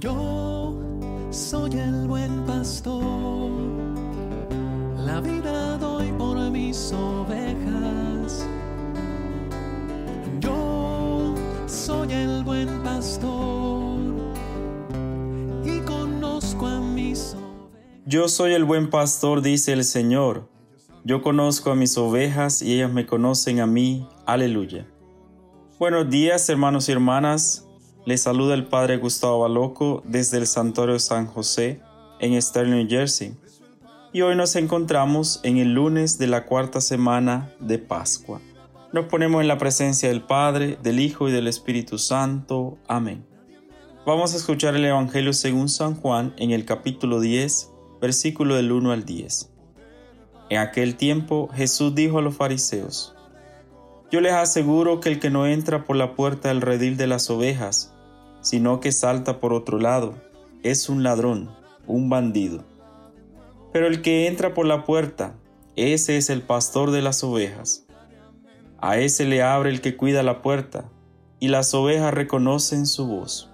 Yo soy el buen pastor, la vida doy por mis ovejas. Yo soy el buen pastor y conozco a mis ovejas. Yo soy el buen pastor, dice el Señor. Yo conozco a mis ovejas y ellas me conocen a mí. Aleluya. Buenos días, hermanos y hermanas. Les saluda el Padre Gustavo Baloco desde el Santuario San José en Stern, New Jersey. Y hoy nos encontramos en el lunes de la cuarta semana de Pascua. Nos ponemos en la presencia del Padre, del Hijo y del Espíritu Santo. Amén. Vamos a escuchar el Evangelio según San Juan en el capítulo 10, versículo del 1 al 10. En aquel tiempo Jesús dijo a los fariseos, Yo les aseguro que el que no entra por la puerta del redil de las ovejas, sino que salta por otro lado, es un ladrón, un bandido. Pero el que entra por la puerta, ese es el pastor de las ovejas. A ese le abre el que cuida la puerta, y las ovejas reconocen su voz.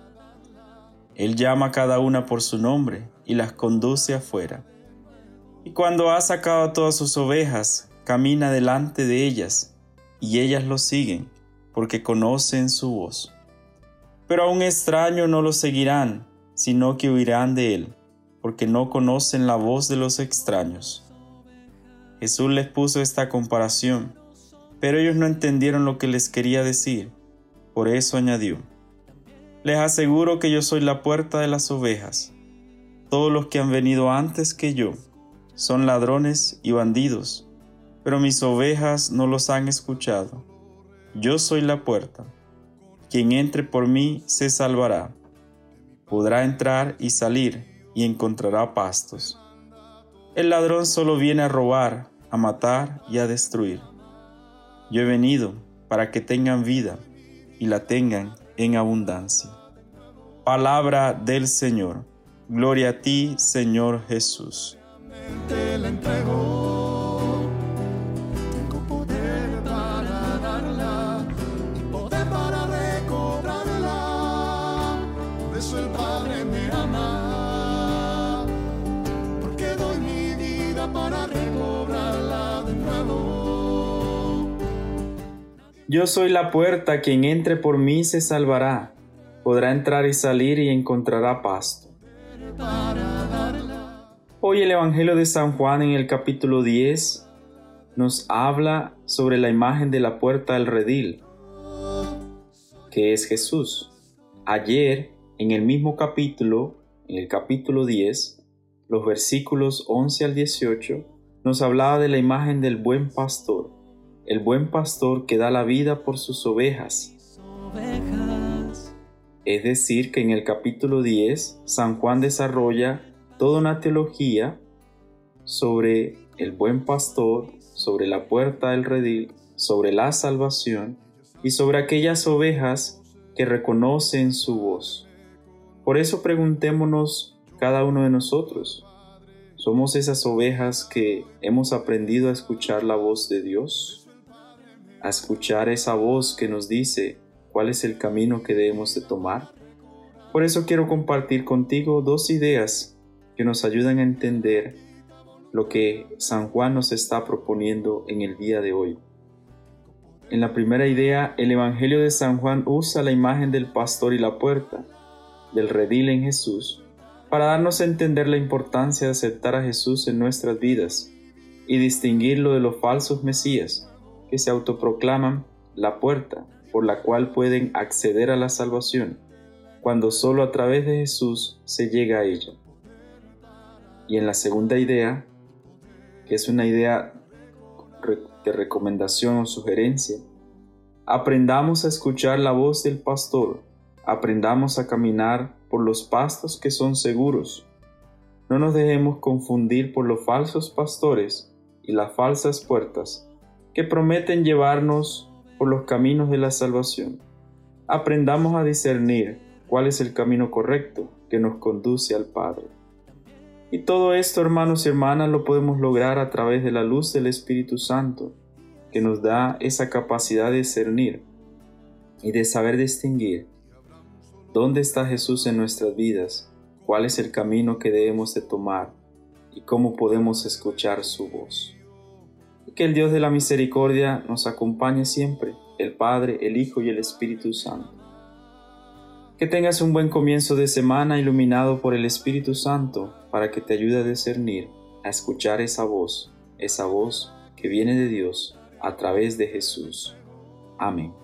Él llama a cada una por su nombre y las conduce afuera. Y cuando ha sacado a todas sus ovejas, camina delante de ellas, y ellas lo siguen, porque conocen su voz. Pero a un extraño no lo seguirán, sino que huirán de él, porque no conocen la voz de los extraños. Jesús les puso esta comparación, pero ellos no entendieron lo que les quería decir. Por eso añadió, Les aseguro que yo soy la puerta de las ovejas. Todos los que han venido antes que yo son ladrones y bandidos, pero mis ovejas no los han escuchado. Yo soy la puerta. Quien entre por mí se salvará. Podrá entrar y salir y encontrará pastos. El ladrón solo viene a robar, a matar y a destruir. Yo he venido para que tengan vida y la tengan en abundancia. Palabra del Señor. Gloria a ti, Señor Jesús. Padre me ama. Porque doy mi vida para recobrarla de nuevo. Yo soy la puerta, quien entre por mí se salvará. Podrá entrar y salir y encontrará pasto. Hoy el Evangelio de San Juan en el capítulo 10 nos habla sobre la imagen de la puerta del redil, que es Jesús. Ayer, en el mismo capítulo, en el capítulo 10, los versículos 11 al 18, nos hablaba de la imagen del buen pastor, el buen pastor que da la vida por sus ovejas. Es decir, que en el capítulo 10, San Juan desarrolla toda una teología sobre el buen pastor, sobre la puerta del redil, sobre la salvación y sobre aquellas ovejas que reconocen su voz. Por eso preguntémonos cada uno de nosotros, ¿somos esas ovejas que hemos aprendido a escuchar la voz de Dios? A escuchar esa voz que nos dice cuál es el camino que debemos de tomar. Por eso quiero compartir contigo dos ideas que nos ayudan a entender lo que San Juan nos está proponiendo en el día de hoy. En la primera idea, el Evangelio de San Juan usa la imagen del pastor y la puerta, del redil en Jesús, para darnos a entender la importancia de aceptar a Jesús en nuestras vidas y distinguirlo de los falsos mesías que se autoproclaman la puerta por la cual pueden acceder a la salvación, cuando solo a través de Jesús se llega a ella. Y en la segunda idea, que es una idea de recomendación o sugerencia, aprendamos a escuchar la voz del pastor, aprendamos a caminar por los pastos que son seguros. No nos dejemos confundir por los falsos pastores y las falsas puertas que prometen llevarnos por los caminos de la salvación. Aprendamos a discernir cuál es el camino correcto que nos conduce al Padre. Y todo esto, hermanos y hermanas, lo podemos lograr a través de la luz del Espíritu Santo, que nos da esa capacidad de discernir y de saber distinguir ¿Dónde está Jesús en nuestras vidas? ¿Cuál es el camino que debemos de tomar? ¿Y cómo podemos escuchar su voz? Que el Dios de la misericordia nos acompañe siempre, el Padre, el Hijo y el Espíritu Santo. Que tengas un buen comienzo de semana iluminado por el Espíritu Santo para que te ayude a discernir, a escuchar esa voz, esa voz que viene de Dios a través de Jesús. Amén.